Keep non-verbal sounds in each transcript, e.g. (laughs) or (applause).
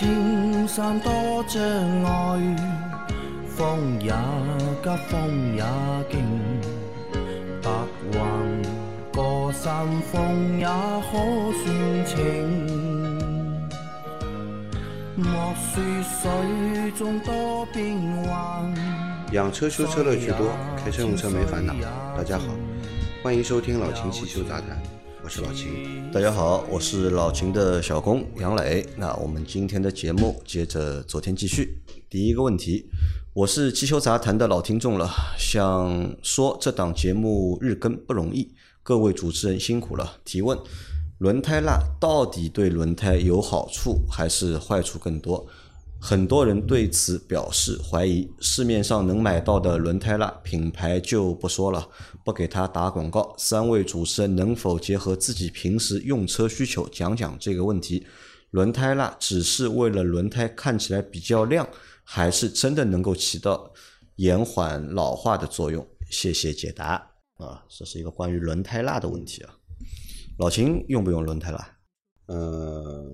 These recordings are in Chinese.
青山多障碍，风也急，风也劲，白云过山峰也可算情。莫说水中多变幻。养车修车乐趣多，开车用车没烦恼。大家好，欢迎收听老秦汽修杂谈，我是老秦。大家好，我是老秦的小工杨磊。那我们今天的节目接着昨天继续。第一个问题，我是汽修杂谈的老听众了，想说这档节目日更不容易，各位主持人辛苦了。提问：轮胎蜡到底对轮胎有好处还是坏处更多？很多人对此表示怀疑。市面上能买到的轮胎蜡品牌就不说了，不给他打广告。三位主持人能否结合自己平时用车需求讲讲这个问题？轮胎蜡只是为了轮胎看起来比较亮，还是真的能够起到延缓老化的作用？谢谢解答。啊，这是一个关于轮胎蜡的问题啊。老秦用不用轮胎蜡？呃，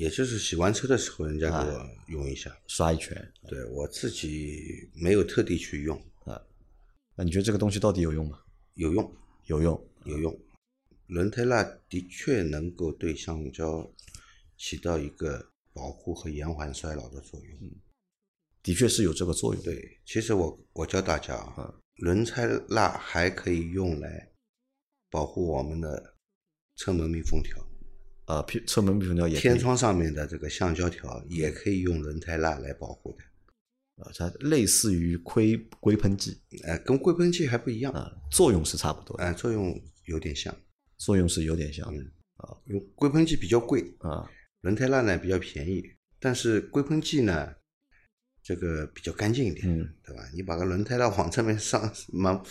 也就是洗完车的时候，人家给我用一下，刷一圈。对我自己没有特地去用啊，那你觉得这个东西到底有用吗？有用有用。有用。轮胎蜡的确能够对橡胶起到一个保护和延缓衰老的作用。的确是有这个作用。对，其实我我教大家啊，轮胎蜡还可以用来保护我们的车门密封条。啊，屁车门密封条也天窗上面的这个橡胶条也可以用轮胎蜡来保护的，啊，它类似于硅硅喷剂呃，跟硅喷剂还不一样，啊，作用是差不多的，呃，作用有点像，作用是有点像的因为硅喷剂比较贵，啊。轮胎蜡呢比较便宜，但是硅喷剂呢，这个比较干净一点，嗯对吧？你把个轮胎蜡往这边上，往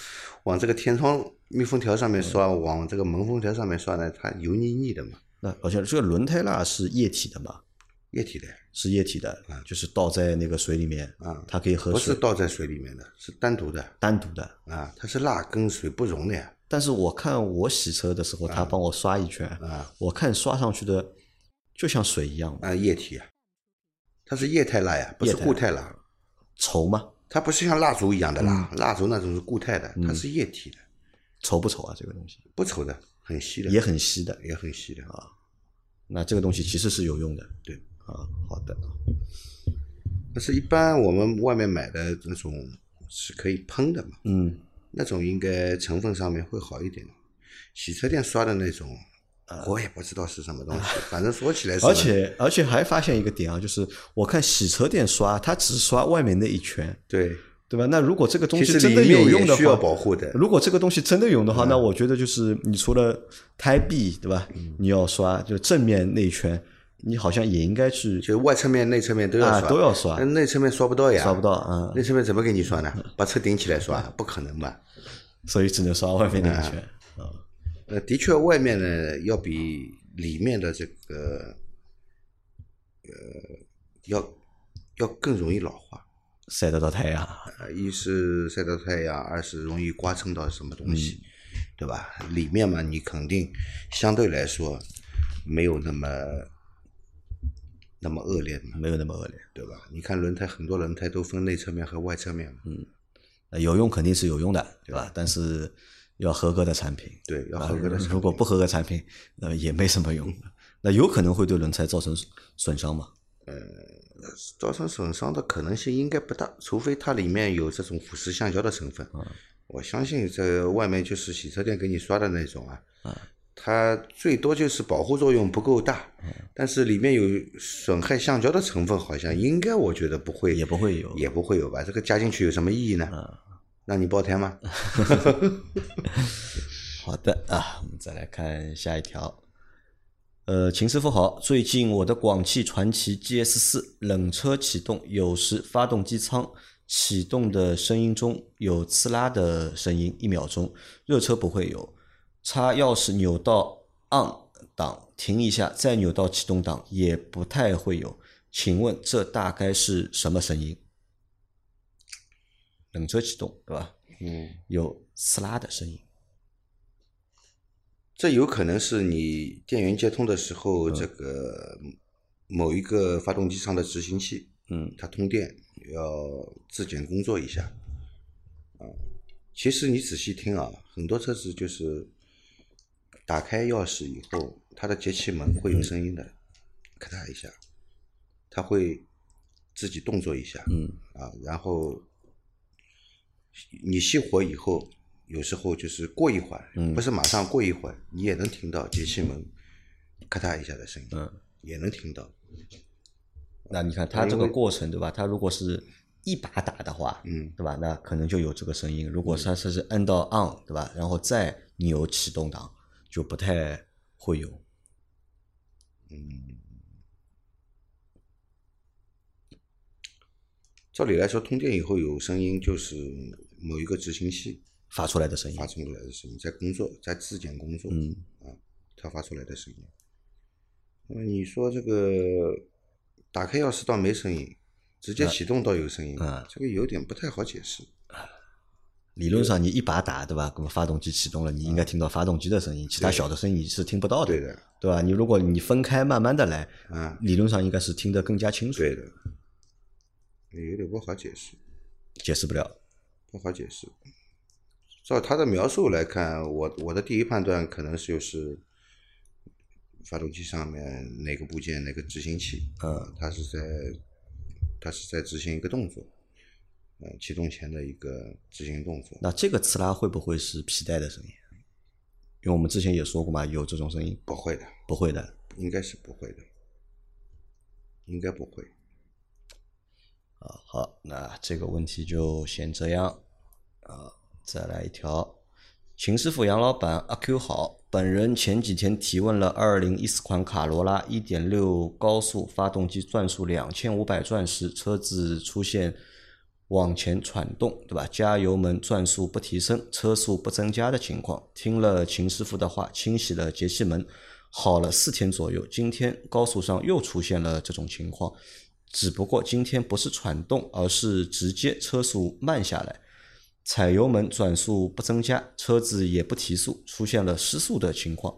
往这个天窗密封条上面刷，嗯往这个门封条上面刷呢，它油腻腻的嘛，那好像这个轮胎蜡是液体的嘛？液体的是液体的，就是倒在那个水里面，啊，它可以和不是倒在水里面的，是单独的单独的。啊，它是蜡跟水不溶的呀，但是我看我洗车的时候，他帮我刷一圈，啊我看刷上去的就像水一样，啊，液体啊，它是液态蜡呀，不是固态蜡，稠吗？它不是像蜡烛一样的蜡，嗯蜡烛那种是固态的，它是液体的，稠不稠啊？这个东西不稠的，很稀的，也很稀的。也很稀的啊。那这个东西其实是有用的。对啊，好的。但是，一般我们外面买的那种是可以喷的嘛，嗯，那种应该成分上面会好一点。洗车店刷的那种，我也不知道是什么东西，反正说起来是。而且而且还发现一个点啊，就是我看洗车店刷，它只刷外面那一圈，对，对吧？那如果这个东西真的有用的话需要话，保护的。如果这个东西真的有用的话，那我觉得就是你除了胎壁，对吧？嗯你要刷，就正面那一圈，你好像也应该去就外侧面、内侧面都要啊刷，都要刷但内侧面刷不到呀，刷不到啊，内侧面怎么给你刷呢？把车顶起来刷，不可能吧。所以只能刷外面那一圈。呃，的确，外面呢要比里面的这个，呃，要要更容易老化。晒得到太阳，呃，一是晒到太阳，二是容易刮蹭到什么东西，嗯对吧？里面嘛，你肯定相对来说没有那么那么恶劣嘛，没有那么恶劣。对吧？你看轮胎，很多轮胎都分内侧面和外侧面嘛，呃有用肯定是有用的，对吧？但是要合格的产品，对，要啊合格的产品。如果不合格产品，呃，也没什么用。那有可能会对轮胎造成损伤吗？造成损伤的可能性应该不大，除非它里面有这种腐蚀橡胶的成分。我相信这外面就是洗车店给你刷的那种啊，它最多就是保护作用不够大，但是里面有损害橡胶的成分，好像应该我觉得不会，也不会有。也不会有吧？这个加进去有什么意义呢？让你爆胎吗？(laughs) 好的啊，我们再来看下一条。呃，秦师傅好，最近我的广汽传祺 GS 四冷车启动，有时发动机舱启动的声音中有刺啦的声音，一秒钟，热车不会有。插钥匙扭到 on 档，停一下，再扭到启动档，也不太会有。请问这大概是什么声音？冷车启动，对吧？嗯，有刺啦的声音。这有可能是你电源接通的时候，这个某一个发动机上的执行器，嗯，它通电要自检工作一下，啊，其实你仔细听啊，很多车子就是打开钥匙以后，它的节气门会有声音的，咔嗒一下，它会自己动作一下，嗯，啊，然后你熄火以后，有时候就是过一会儿，嗯不是马上过一会儿，你也能听到节气门咔嗒一下的声音，嗯，也能听到，那你看它这个过程对吧？它如果是一把打的话，嗯对吧？那可能就有这个声音。如果它是是按到 on 对吧？然后再扭启动档，就不太会有。嗯照理来说，通电以后有声音，就是某一个执行器发出来的声音发。出来的声音，在工作，在质检工作，嗯啊，它发出来的声音。那么你说这个打开钥匙倒没声音，直接启动倒有声音，嗯这个有点不太好解释。理论上你一把打对吧？那么发动机启动了，你应该听到发动机的声音，其他小的声音你是听不到的，对的，对吧？你如果你分开慢慢的来，啊，理论上应该是听得更加清楚，对的，有点不好解释，解释不了。不好解释。照他的描述来看，我我的第一判断可能就是发动机上面哪个部件哪个执行器，嗯，它是在它是在执行一个动作，呃，启动前的一个执行动作。那这个呲啦会不会是皮带的声音？因为我们之前也说过嘛，有这种声音，不会的，不会的。应该是不会的，应该不会。啊，好，那这个问题就先这样。啊，再来一条，秦师傅、杨老板、阿 Q 好，本人前几天提问了二零一四款卡罗拉一点六高速发动机转速两千五百转时，车子出现往前喘动，对吧？加油门转速不提升，车速不增加的情况。听了秦师傅的话，清洗了节气门，好了四天左右。今天高速上又出现了这种情况，只不过今天不是喘动，而是直接车速慢下来，踩油门转速不增加，车子也不提速，出现了失速的情况。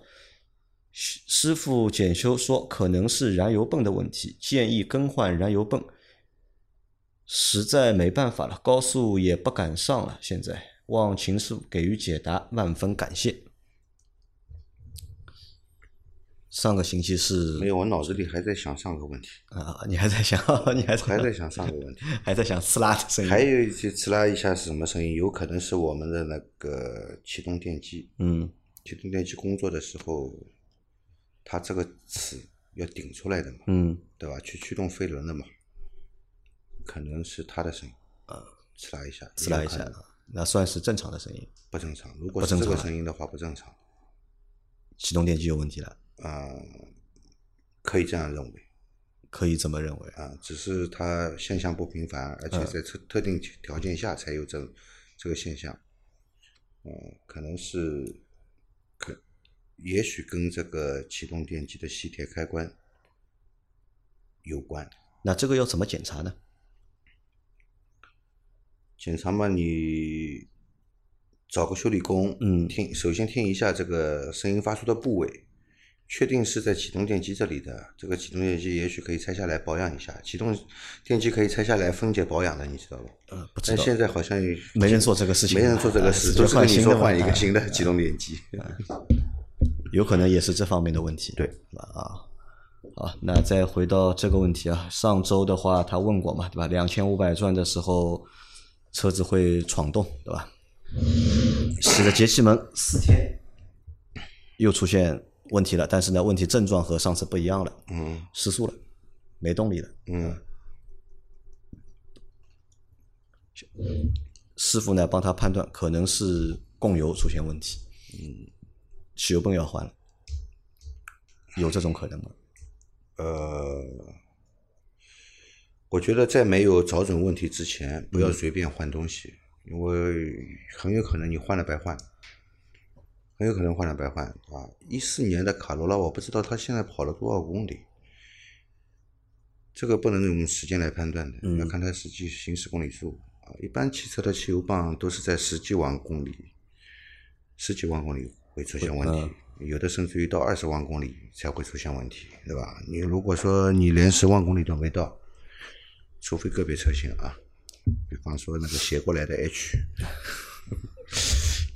师傅检修说可能是燃油泵的问题，建议更换燃油泵。实在没办法了，高速也不敢上了。现在望秦师傅给予解答，万分感谢。上个星期是没有，我脑子里还在想上个问题，啊，你还在想，你还在还在想上个问题。还在想刺啦的声音，还有一些刺啦一下是什么声音？有可能是我们的那个启动电机，嗯启动电机工作的时候，它这个齿要顶出来的嘛，嗯对吧？去驱动飞轮的嘛，可能是它的声音，啊，刺啦一下，刺啦一下那算是正常的声音。不正常。如果是这个声音的话，不正常。启动电机有问题了，啊、可以这样认为可以这么认为。啊，只是它现象不频繁，而且嗯在特特定条件下才有这这个现象。嗯、可能是可，也许跟这个启动电机的吸铁开关有关。那这个要怎么检查呢？检查嘛，你找个修理工，嗯听首先听一下这个声音发出的部位，确定是在启动电机这里的。这个启动电机也许可以拆下来保养一下，启动电机可以拆下来分解保养的，你知道吧？呃，不知道。但现在好像没人做这个事情没人做这个事，啊直接都是跟你说换一个啊新的启动电机。有可能也是这方面的问题。对？啊，好，那再回到这个问题啊，上周的话他问过嘛，对吧？两千五百转的时候，车子会闯动，对吧？洗了节气门四天，又出现问题了，但是呢，问题症状和上次不一样了，嗯失速了，没动力了。嗯师傅呢帮他判断可能是供油出现问题，嗯，汽油泵要换了，有这种可能吗？呃，我觉得在没有找准问题之前，不要随便换东西，因为很有可能你换了白换，很有可能换了白换啊！一四年的卡罗拉，我不知道它现在跑了多少公里，这个不能用时间来判断的，嗯要看它实际行驶公里数啊。一般汽车的汽油泵都是在十几万公里，十几万公里会出现问题，有的甚至于到二十万公里才会出现问题，对吧？你如果说你连十万公里都没到，除非个别车型啊，比方说那个斜过来的 H，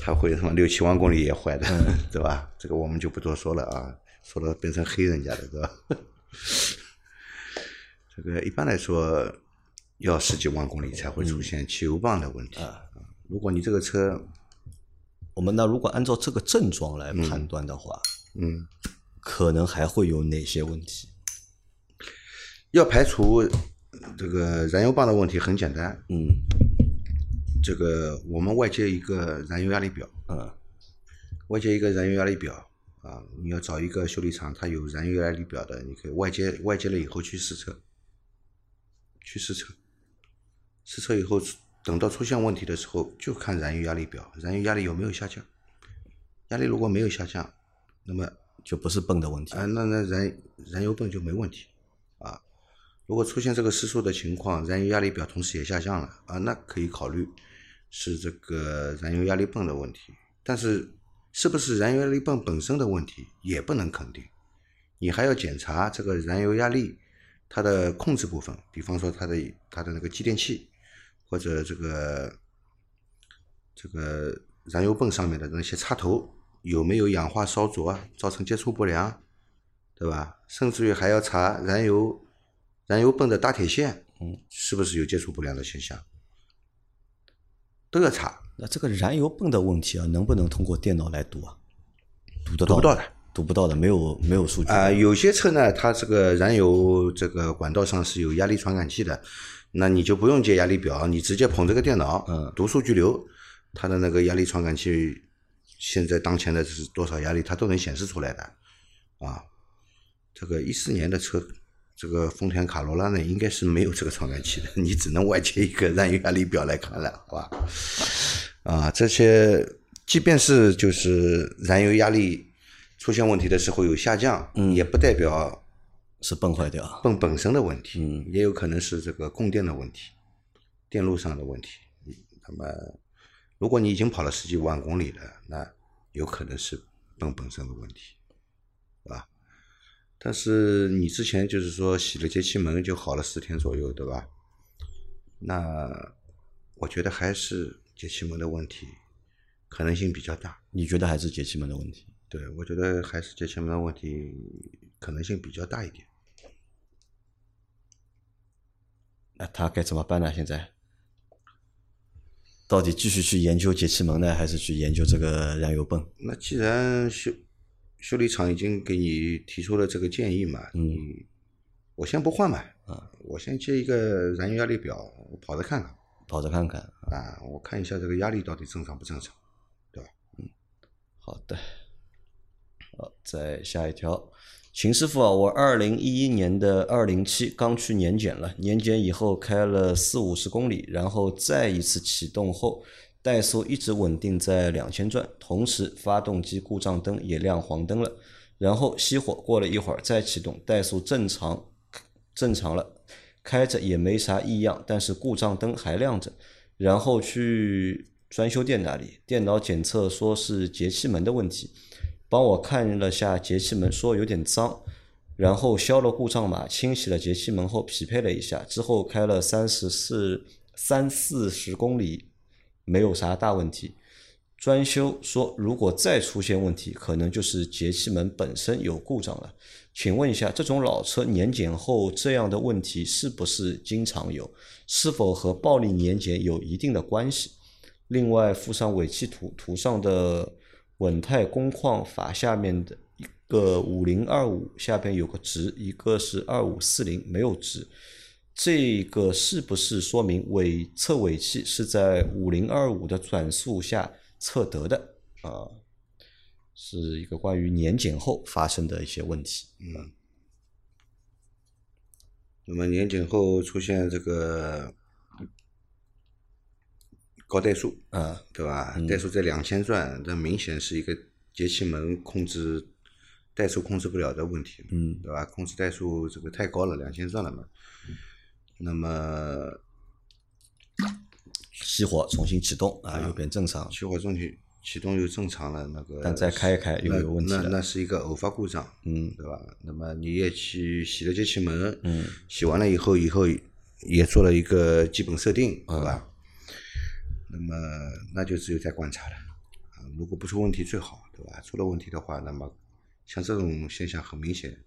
它会什么六七万公里也坏的，(laughs) 对吧？这个我们就不多说了啊，说了变成黑人家的，对吧？(laughs) 这个一般来说要十几万公里才会出现汽油泵的问题啊。如果你这个车，我们那如果按照这个症状来判断的话，嗯，可能还会有哪些问题？要排除这个燃油泵的问题很简单，嗯这个我们外接一个燃油压力表，嗯外接一个燃油压力表啊，你要找一个修理厂，它有燃油压力表的，你可以外接外接了以后去试车，去试车，试车以后等到出现问题的时候，就看燃油压力表，燃油压力有没有下降，压力如果没有下降，那么就不是泵的问题。啊，那那燃燃油泵就没问题啊。如果出现这个失速的情况，燃油压力表同时也下降了啊，那可以考虑是这个燃油压力泵的问题。但是是不是燃油压力泵本身的问题也不能肯定，你还要检查这个燃油压力它的控制部分，比方说它的它的那个继电器或者这个这个燃油泵上面的那些插头有没有氧化烧灼啊，造成接触不良，对吧？甚至于还要查燃油燃油泵的搭铁线，嗯，是不是有接触不良的现象，都要查。那这个燃油泵的问题啊，能不能通过电脑来读啊？读得到读不到的，读不到的，没有没有数据啊、有些车呢，它这个燃油这个管道上是有压力传感器的，那你就不用接压力表，你直接捧这个电脑，嗯。读数据流，它的那个压力传感器现在当前的是多少压力，它都能显示出来的，啊，这个一四年的车，这个丰田卡罗拉呢，应该是没有这个传感器的，你只能外接一个燃油压力表来看了，好吧？啊，这些即便是就是燃油压力出现问题的时候有下降，嗯也不代表是泵坏掉。泵本身的问题，嗯也有可能是这个供电的问题，电路上的问题。那么，如果你已经跑了十几万公里了，那有可能是泵本身的问题，对吧？但是你之前就是说洗了节气门就好了十天左右，对吧？那我觉得还是节气门的问题，可能性比较大。你觉得还是节气门的问题？对，我觉得还是节气门的问题可能性比较大一点。那他该怎么办呢？现在到底继续去研究节气门呢，还是去研究这个燃油泵？那既然修修理厂已经给你提出了这个建议嘛，嗯你我先不换嘛，啊，我先接一个燃油压力表，我跑着看看跑着看看。啊，我看一下这个压力到底正常不正常，对吧？嗯好的，好，再下一条，秦师傅啊，我二零一一年的二零七刚去年检了，年检以后开了四五十公里，然后再一次启动后，怠速一直稳定在两千转，同时发动机故障灯也亮黄灯了，然后熄火，过了一会儿再启动，怠速正常正常了，开着也没啥异样，但是故障灯还亮着。然后去专修店那里，电脑检测说是节气门的问题，帮我看了下节气门，说有点脏，然后消了故障码，清洗了节气门后匹配了一下，之后开了三十四三四十公里，没有啥大问题。专修说，如果再出现问题，可能就是节气门本身有故障了。请问一下，这种老车年检后这样的问题是不是经常有？是否和暴力年检有一定的关系？另外附上尾气图，图上的稳态工况法下面的一个五零二五下边有个值，一个是二五四零没有值，这个是不是说明尾测尾气是在五零二五的转速下测得的啊？是一个关于年检后发生的一些问题。嗯。那么年检后出现这个高怠速，啊，对吧？怠速在两千转，这明显是一个节气门控制怠速控制不了的问题，嗯对吧？控制怠速这个太高了，两千转了嘛。那么熄火重新启动啊，又变正常。熄火重启启动又正常了，那个但再开一开又有问题了那那是一个偶发故障，嗯，对吧？那么你也去洗了节气门，嗯，洗完了以后，以后也做了一个基本设定，对吧？那么那就只有再观察了，啊，如果不出问题最好，对吧？出了问题的话，那么像这种现象很明显，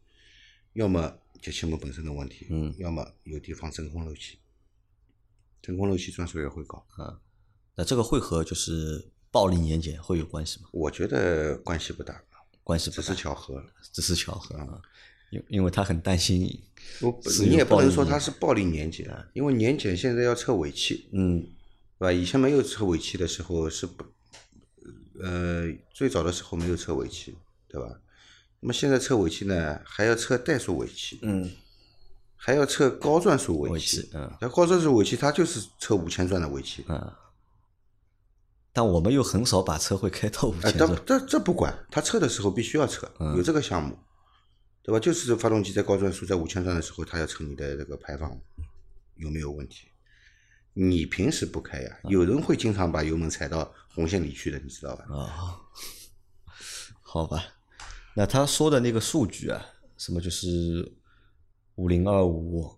要么节气门本身的问题，嗯，要么有地方真空漏气，真空漏气转速也会高。那这个会和就是暴力年检会有关系吗？我觉得关系不大，关系不大是巧合。只是巧合啊，因因为他很担心，我你也不能说他是暴力年检，因为年检现在要测尾气，嗯对吧？以前没有测尾气的时候是不，呃，最早的时候没有测尾气，对吧？那么现在测尾气呢，还要测怠速尾气，嗯，还要测高转速尾尾气气。嗯那高转速尾气它就是测五千转的尾气，嗯，但我们又很少把车会开到五哎，千转，这这这不管，它测的时候必须要测，嗯有这个项目，对吧？就是发动机在高转速在五千转的时候，它要测你的这个排放有没有问题。你平时不开呀，嗯有人会经常把油门踩到红线里去的，你知道吧？啊，好吧，那他说的那个数据啊，什么就是五零二五，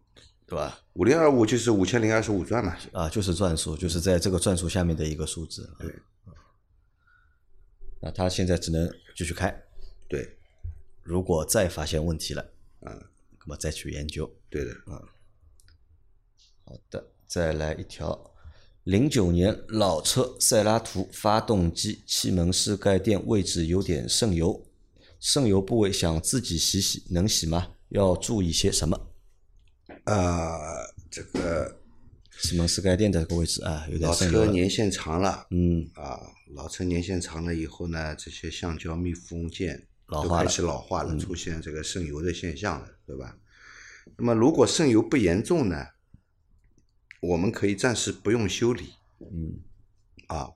对吧？五零二五就是五千零二十五转嘛，啊，就是转速，就是在这个转速下面的一个数字。啊对。那他现在只能继续开，对，如果再发现问题了，嗯，那么再去研究。对的，好的，再来一条，零九年老车塞拉图发动机气门室盖垫位置有点渗油，渗油部位想自己洗洗，能洗吗？要注意些什么？啊，这个气门室盖店的这个位置啊，有点老车。年限长了，嗯，啊，老车年限长了以后呢，这些橡胶密封件都开老化始老化了，出现这个渗油的现象了，对吧？那么如果渗油不严重呢，我们可以暂时不用修理，嗯，啊。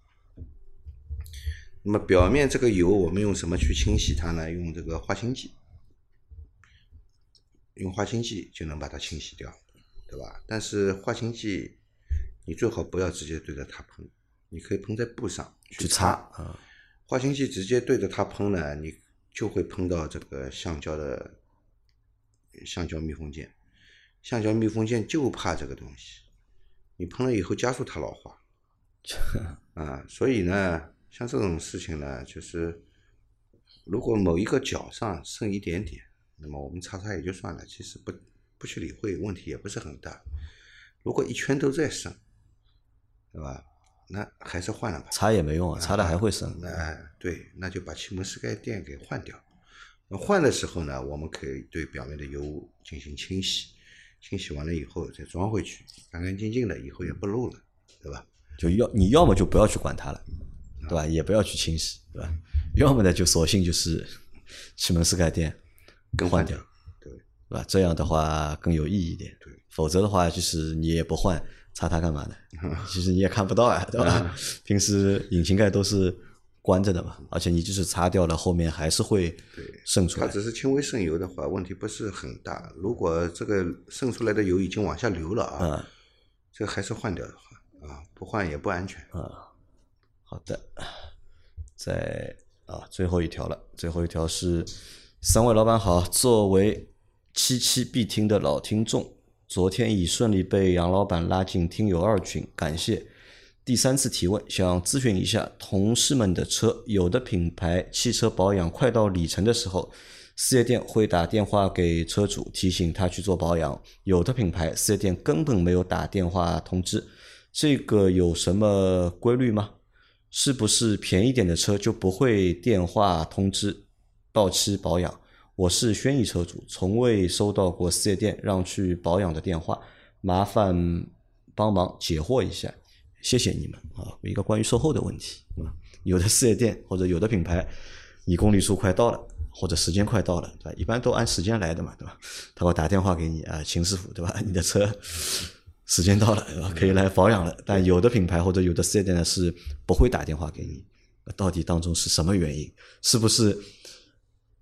那么表面这个油，我们用什么去清洗它呢？用这个化清剂，用化清剂就能把它清洗掉，对吧？但是化清剂你最好不要直接对着它喷，你可以喷在布上去擦擦啊，化清剂直接对着它喷呢，你就会喷到这个橡胶的橡胶密封件。橡胶密封件就怕这个东西，你喷了以后加速它老化。啊，所以呢，像这种事情呢，就是如果某一个角上剩一点点，那么我们擦擦也就算了，其实不不去理会，问题也不是很大。如果一圈都在渗，对吧？那还是换了吧。擦也没用啊，擦了还会渗。那哎对，那就把气门室盖垫给换掉。那换的时候呢，我们可以对表面的油污进行清洗，清洗完了以后再装回去，干干净净的，以后也不漏了，对吧？就要你要么就不要去管它了，对吧？也不要去清洗，对吧？(laughs) 要么呢就索性就是 (laughs) 气门室盖垫更换掉，，对对吧？这样的话更有意义一点。对，否则的话就是你也不换，擦它干嘛呢？(laughs) 其实你也看不到啊，对吧？平时引擎盖都是关着的嘛，而且你就是擦掉了，后面还是会对渗出来。它只是轻微渗油的话，问题不是很大。如果这个渗出来的油已经往下流了啊，啊这个还是换掉的话啊，不换也不安全。啊，好的，在啊最后一条了，最后一条是三位老板好，作为七七必听的老听众，昨天已顺利被杨老板拉进听友二群，感谢。第三次提问，想咨询一下同事们的车，有的品牌汽车保养快到里程的时候，四 S 店会打电话给车主提醒他去做保养，有的品牌四 S 店根本没有打电话通知，这个有什么规律吗？是不是便宜点的车就不会电话通知到期保养？我是轩逸车主，从未收到过四 S 店让去保养的电话，麻烦帮忙解惑一下，谢谢你们啊！一个关于售后的问题啊，有的四 S 店或者有的品牌，你公里数快到了。或者时间快到了，对吧？一般都按时间来的嘛，对吧？他会打电话给你啊，秦师傅，对吧？你的车时间到了，可以来保养了。但有的品牌或者有的四 S 店呢是不会打电话给你，到底当中是什么原因？是不是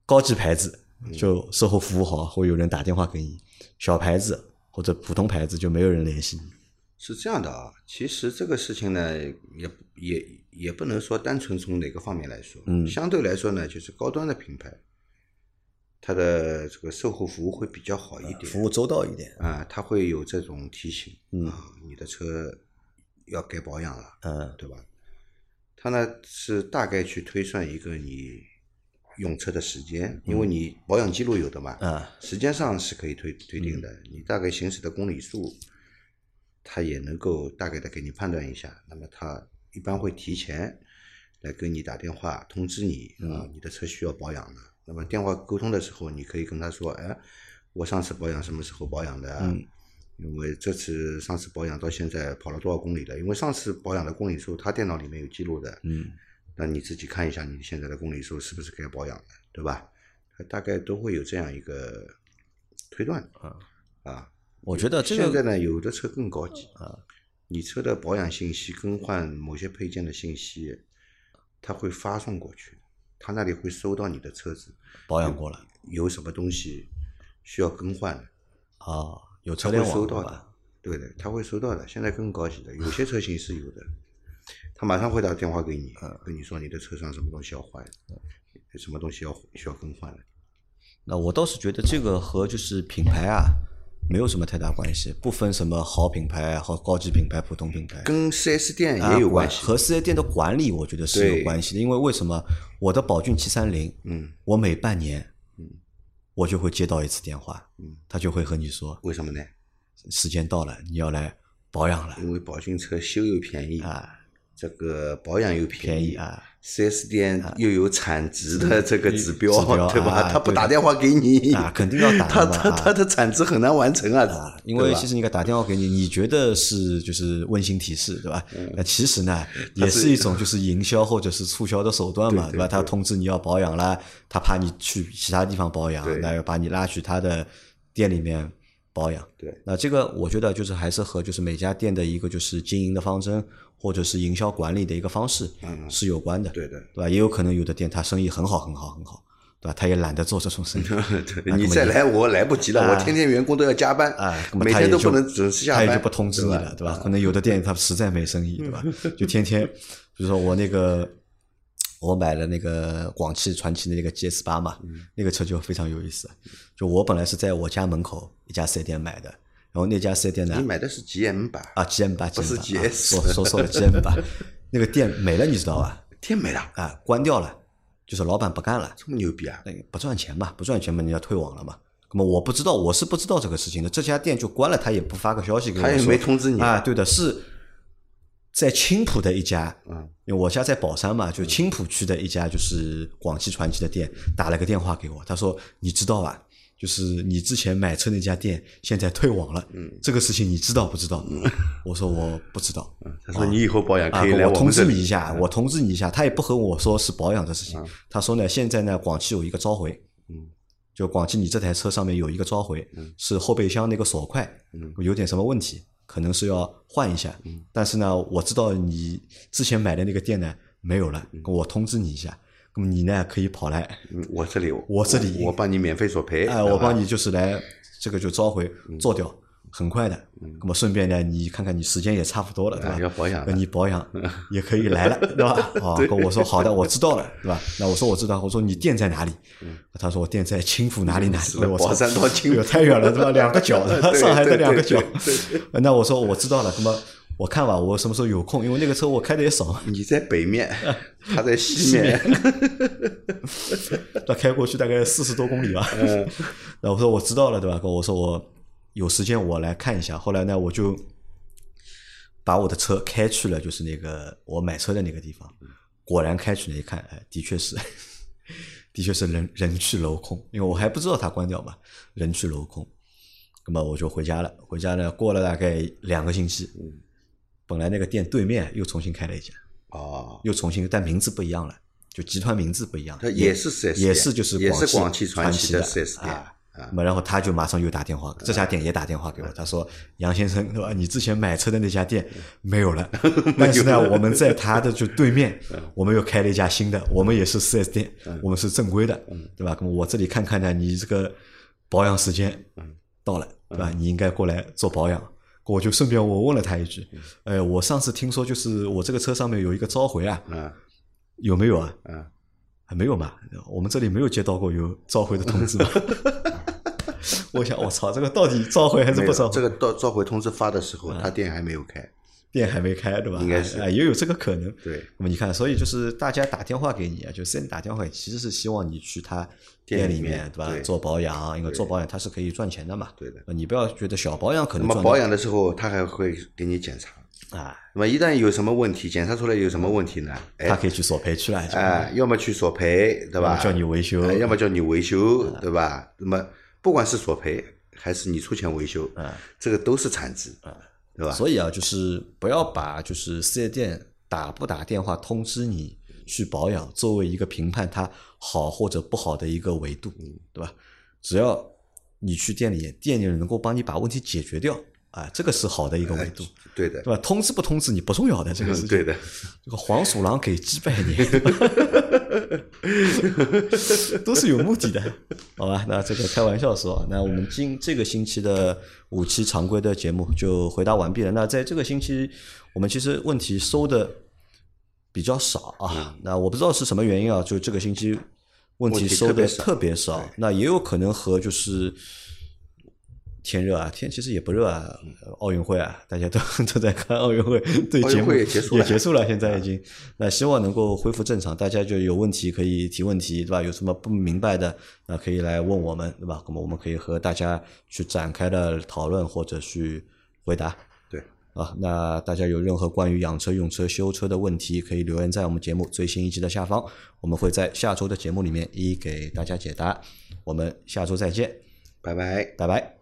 高级牌子就售后服务好，会有人打电话给你？小牌子或者普通牌子就没有人联系你？是这样的啊，其实这个事情呢，也也也不能说单纯从哪个方面来说，嗯相对来说呢，就是高端的品牌，它的这个售后服务会比较好一点，服务周到一点。啊，它会有这种提醒，嗯啊，你的车要该保养了，嗯对吧？它呢是大概去推算一个你用车的时间，因为你保养记录有的嘛，啊时间上是可以推推定的，你大概行驶的公里数，它也能够大概的给你判断一下。那么它一般会提前来跟你打电话通知你啊，你的车需要保养了。那么电话沟通的时候，你可以跟他说，哎，我上次保养什么时候保养的啊？嗯因为这次上次保养到现在跑了多少公里了？因为上次保养的公里数，他电脑里面有记录的。嗯那你自己看一下你现在的公里数是不是该保养了，对吧？他大概都会有这样一个推断啊啊。我觉得这个现在呢，有的车更高级啊，你车的保养信息、更换某些配件的信息，它会发送过去，它那里会收到你的车子保养过了有什么东西需要更换的，啊，有车它会联网收到的对的，他会收到的。现在更高级的，有些车型是有的，他马上会打电话给你，嗯跟你说你的车上什么东西要换，什么东西要需要更换的。那我倒是觉得这个和就是品牌啊没有什么太大关系，不分什么好品牌和高级品牌、普通品牌。跟四 S 店啊也有关系。和四 S 店的管理，我觉得是有关系的。因为为什么我的宝骏七三零，嗯，我每半年，嗯，我就会接到一次电话，嗯，他就会和你说为什么呢？时间到了，你要来保养了因为宝骏车修又便宜，啊，这个保养又便宜啊。4S 店又有产值的这个指标，(laughs) 对吧？啊他不打电话给你啊肯定要打 (laughs) 他他他的产值很难完成啊啊，因为其实你给打电话给你，你觉得是就是温馨提示，对吧？嗯那其实呢，(laughs) 也是一种就是营销或者是促销的手段嘛，对对吧？他通知你要保养了，他怕你去其他地方保养，那要把你拉去他的店里面保养。对那这个我觉得就是还是和就是每家店的一个就是经营的方针或者是营销管理的一个方式嗯是有关的，对的。对吧？也有可能有的店他生意很好很好很好，对吧？他也懒得做这种生意，(laughs) 对你再来我来不及了，啊我天天员工都要加班啊，每天都不能准时下班，他也就不通知你对了，对吧？可能有的店他实在没生意，对吧？就天天，比如说我那个，我买了那个广汽传祺的那个 GS 八嘛，嗯那个车就非常有意思。就我本来是在我家门口一家四 S 店买的，然后那家四 S 店呢你，买的是 GM 八？啊，GM 八，不是 GM 八啊 GS 说说错了，GM 八，那个店没了，你知道吧？(laughs) 店没了，啊，关掉了，就是老板不干了。这么牛逼啊！那个不赚钱嘛，不赚钱嘛，你要退网了嘛。那么我不知道，我是不知道这个事情的。这家店就关了，他也不发个消息给我，他也没通知你啊。对的，是在青浦的一家，嗯，因为我家在宝山嘛，就青浦区的一家就是广汽传祺的店，打了个电话给我，他说你知道吧？就是你之前买车那家店现在退网了，嗯，这个事情你知道不知道？我说我不知道，他说你以后保养啊，可以来我通知你一下，我通知你一下。他也不和我说是保养的事情，他说呢，现在呢，广汽有一个召回，嗯，就广汽你这台车上面有一个召回，是后备箱那个锁块，嗯，有点什么问题，可能是要换一下。嗯，但是呢，我知道你之前买的那个店呢没有了，我通知你一下。那么你呢可以跑来，嗯我这里我这里我帮你免费索赔，哎，我帮你就是来这个就召回做掉，很快的。那么顺便呢，你看看你时间也差不多了，对吧啊？要保养那你保养 (laughs) 也可以来了，对吧？啊，(laughs) 跟我说好的，我知道了，对吧？那我说我知道，我说你店在哪里？他说我店在青浦哪里哪里我操宝山到青浦太远了，对吧？两个角，(laughs) 上海的两个角。那我说我知道了，那么我看吧，我什么时候有空？因为那个车我开的也少，你在北面，他在西面，那开过去大概四十多公里吧。嗯然后我说我知道了，对吧？我说我有时间我来看一下。后来呢，我就把我的车开去了，就是那个我买车的那个地方。果然开去了一看，哎，的确是，(laughs) 的确是人人去楼空，因为我还不知道它关掉嘛，人去楼空。那么我就回家了。回家呢，过了大概两个星期，本来那个店对面又重新开了一家，哦，又重新，但名字不一样了，就集团名字不一样，它也是 4S 也是就是也是广汽汽传祺的祺的 4S 店啊么然后他就马上又打电话，这家店也打电话给我，他说杨先生，对吧？你之前买车的那家店没有了，(laughs) 但是呢，我们在他的就对面，我们又开了一家新的，我们也是 4S 店，我们是正规的，对吧？那么我这里看看呢，你这个保养时间到了，对吧？你应该过来做保养。我就顺便我问了他一句，哎，我上次听说就是我这个车上面有一个召回啊，嗯有没有啊？嗯，还没有嘛？我们这里没有接到过有召回的通知嘛。(laughs) 我想，我操，这个到底召回还是不召回？这个到召回通知发的时候，他店还没有开。店还没开，对吧？应该是啊，也有这个可能。对，那么你看，所以就是大家打电话给你啊，就四 S 店打电话，其实是希望你去他店里里面，对吧？对做保养，因为做保养它是可以赚钱的嘛。对的呃你不要觉得小保养可能那么保养的时候，他还会给你检查。啊，那么一旦有什么问题，检查出来有什么问题呢？哎他可以去索赔去了，就哎，要么去索赔，对吧？叫你维修哎要么叫你维修，对吧？那么不管是索赔还是你出钱维修，这个都是产值，对吧？所以啊，就是不要把就是四 S 店打不打电话通知你去保养作为一个评判它好或者不好的一个维度，对吧？只要你去店里，店里人能够帮你把问题解决掉，啊，这个是好的一个维度，对的，对吧？通知不通知你不重要的，这个事情。对的，这个黄鼠狼给鸡拜年，都是有目的的，好吧？那这个开玩笑说，那我们今这个星期的五期常规的节目就回答完毕了。那在这个星期，我们其实问题收的比较少啊。那我不知道是什么原因啊，就这个星期问题收的特别少特别少。那也有可能和就是。天热啊，天其实也不热啊，呃奥运会啊，大家都 (laughs) 都在看奥运会，(laughs) 对奥运节目会也结束了也结束了，现在已经。那希望能够恢复正常，大家就有问题可以提问题，对吧？有什么不明白的，那可以来问我们，对吧？那么我们可以和大家去展开的讨论或者去回答。对，啊，那大家有任何关于养车、用车、修车的问题，可以留言在我们节目最新一期的下方，我们会在下周的节目里面一一给大家解答。我们下周再见，拜拜。拜拜。